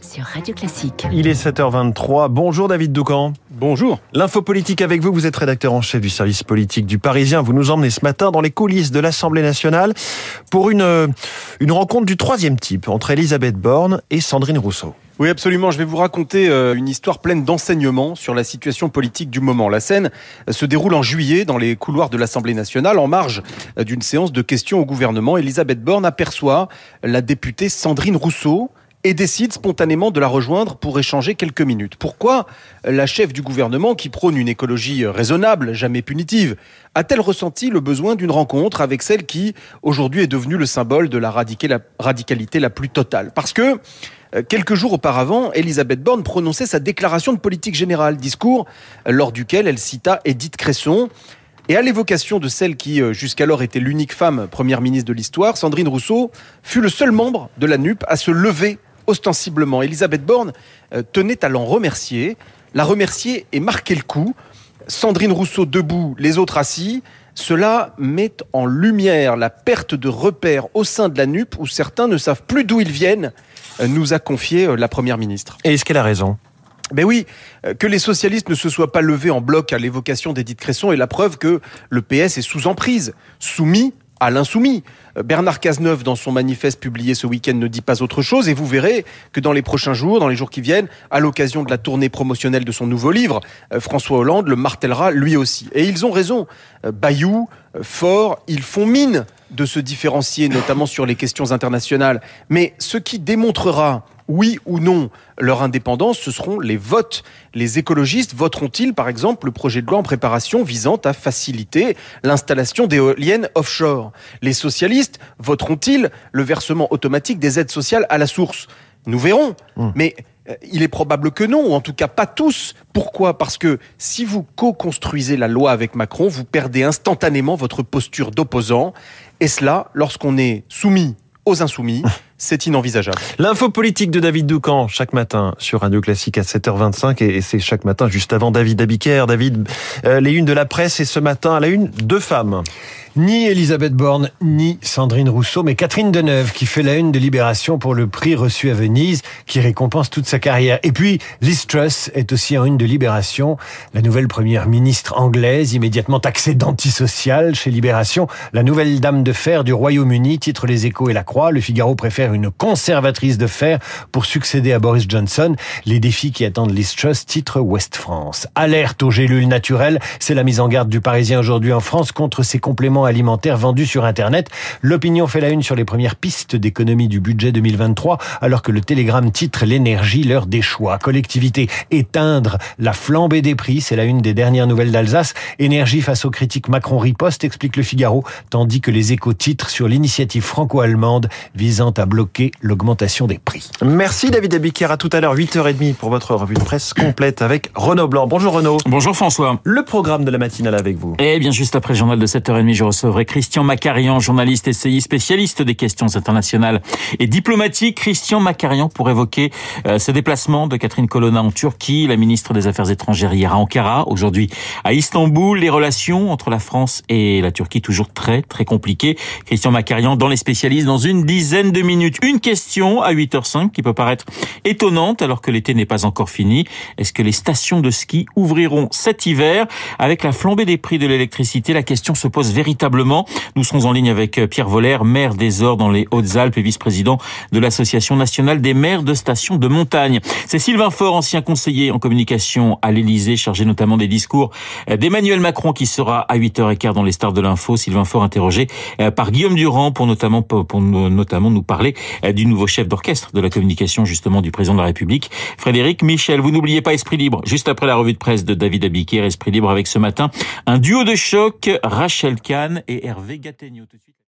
sur Radio Classique. Il est 7h23. Bonjour David Doucan. Bonjour. L'info politique avec vous. Vous êtes rédacteur en chef du service politique du Parisien. Vous nous emmenez ce matin dans les coulisses de l'Assemblée nationale pour une, une rencontre du troisième type entre Elisabeth Borne et Sandrine Rousseau. Oui, absolument. Je vais vous raconter euh, une histoire pleine d'enseignements sur la situation politique du moment. La scène euh, se déroule en juillet dans les couloirs de l'Assemblée nationale, en marge euh, d'une séance de questions au gouvernement. Elisabeth Borne aperçoit la députée Sandrine Rousseau et décide spontanément de la rejoindre pour échanger quelques minutes. Pourquoi la chef du gouvernement, qui prône une écologie raisonnable, jamais punitive, a-t-elle ressenti le besoin d'une rencontre avec celle qui, aujourd'hui, est devenue le symbole de la radicalité la plus totale? Parce que euh, Quelques jours auparavant, Elisabeth Borne prononçait sa déclaration de politique générale, discours euh, lors duquel elle cita Edith Cresson. Et à l'évocation de celle qui euh, jusqu'alors était l'unique femme première ministre de l'histoire, Sandrine Rousseau fut le seul membre de la NUP à se lever ostensiblement. Elisabeth Borne tenait à l'en remercier, la remercier et marquer le coup. Sandrine Rousseau debout, les autres assis. Cela met en lumière la perte de repères au sein de la NUP où certains ne savent plus d'où ils viennent nous a confié euh, la Première ministre. Et est-ce qu'elle a raison? Ben oui, euh, que les socialistes ne se soient pas levés en bloc à l'évocation d'Edith Cresson est la preuve que le PS est sous emprise, soumis à l'insoumis. Euh, Bernard Cazeneuve, dans son manifeste publié ce week-end, ne dit pas autre chose et vous verrez que dans les prochains jours, dans les jours qui viennent, à l'occasion de la tournée promotionnelle de son nouveau livre, François Hollande le martèlera lui aussi. Et ils ont raison. Bayou, Fort, ils font mine de se différencier, notamment sur les questions internationales. Mais ce qui démontrera oui ou non leur indépendance, ce seront les votes. Les écologistes voteront-ils, par exemple, le projet de loi en préparation visant à faciliter l'installation d'éoliennes offshore? Les socialistes voteront-ils le versement automatique des aides sociales à la source? Nous verrons. Mmh. Mais euh, il est probable que non, ou en tout cas pas tous. Pourquoi? Parce que si vous co-construisez la loi avec Macron, vous perdez instantanément votre posture d'opposant et cela, lorsqu'on est soumis aux insoumis, c'est inenvisageable. L'info politique de David Doucan, chaque matin sur Radio Classique à 7h25 et c'est chaque matin juste avant David Abiker. David, euh, les unes de la presse et ce matin à la une, deux femmes. Ni Elisabeth Borne, ni Sandrine Rousseau, mais Catherine Deneuve, qui fait la une de Libération pour le prix reçu à Venise, qui récompense toute sa carrière. Et puis, Liz Truss est aussi en une de Libération, la nouvelle première ministre anglaise, immédiatement taxée d'antisocial chez Libération. La nouvelle dame de fer du Royaume-Uni, titre les échos et la croix. Le Figaro préfère une conservatrice de fer pour succéder à Boris Johnson. Les défis qui attendent Liz Truss, titre Ouest France. Alerte aux gélules naturelles, c'est la mise en garde du Parisien aujourd'hui en France contre ces compléments alimentaires vendus sur Internet. L'opinion fait la une sur les premières pistes d'économie du budget 2023, alors que le Télégramme titre l'énergie, l'heure des choix. Collectivité, éteindre la flambée des prix, c'est la une des dernières nouvelles d'Alsace. Énergie face aux critiques Macron riposte, explique le Figaro, tandis que les échos titrent sur l'initiative franco-allemande visant à bloquer l'augmentation des prix. Merci David Abiker, à tout à l'heure 8h30 pour votre revue de presse complète avec Renaud Blanc. Bonjour Renaud. Bonjour François. Le programme de la matinale avec vous. Eh bien juste après le journal de 7h30, je recevrai Christian Macarian, journaliste essayiste spécialiste des questions internationales et diplomatiques. Christian Macarian pour évoquer euh, ce déplacement de Catherine Colonna en Turquie, la ministre des Affaires étrangères hier à Ankara, aujourd'hui à Istanbul, les relations entre la France et la Turquie toujours très très compliquées. Christian Macarian dans les spécialistes dans une dizaine de minutes. Une question à 8h05 qui peut paraître étonnante alors que l'été n'est pas encore fini. Est-ce que les stations de ski ouvriront cet hiver? Avec la flambée des prix de l'électricité, la question se pose véritablement Nous serons en ligne avec euh, Pierre Voller, maire des Ors dans les Hautes-Alpes et vice-président de l'Association nationale des maires de stations de montagne. C'est Sylvain Faure, ancien conseiller en communication à l'Élysée, chargé notamment des discours euh, d'Emmanuel Macron qui sera à 8h15 dans les stars de l'info. Sylvain Faure interrogé euh, par Guillaume Durand pour notamment, pour notamment nous parler du nouveau chef d'orchestre de la communication justement du président de la République, Frédéric Michel. Vous n'oubliez pas Esprit Libre, juste après la revue de presse de David Abiker, Esprit Libre avec ce matin un duo de choc, Rachel Kahn et Hervé Gattegno. Tout de suite.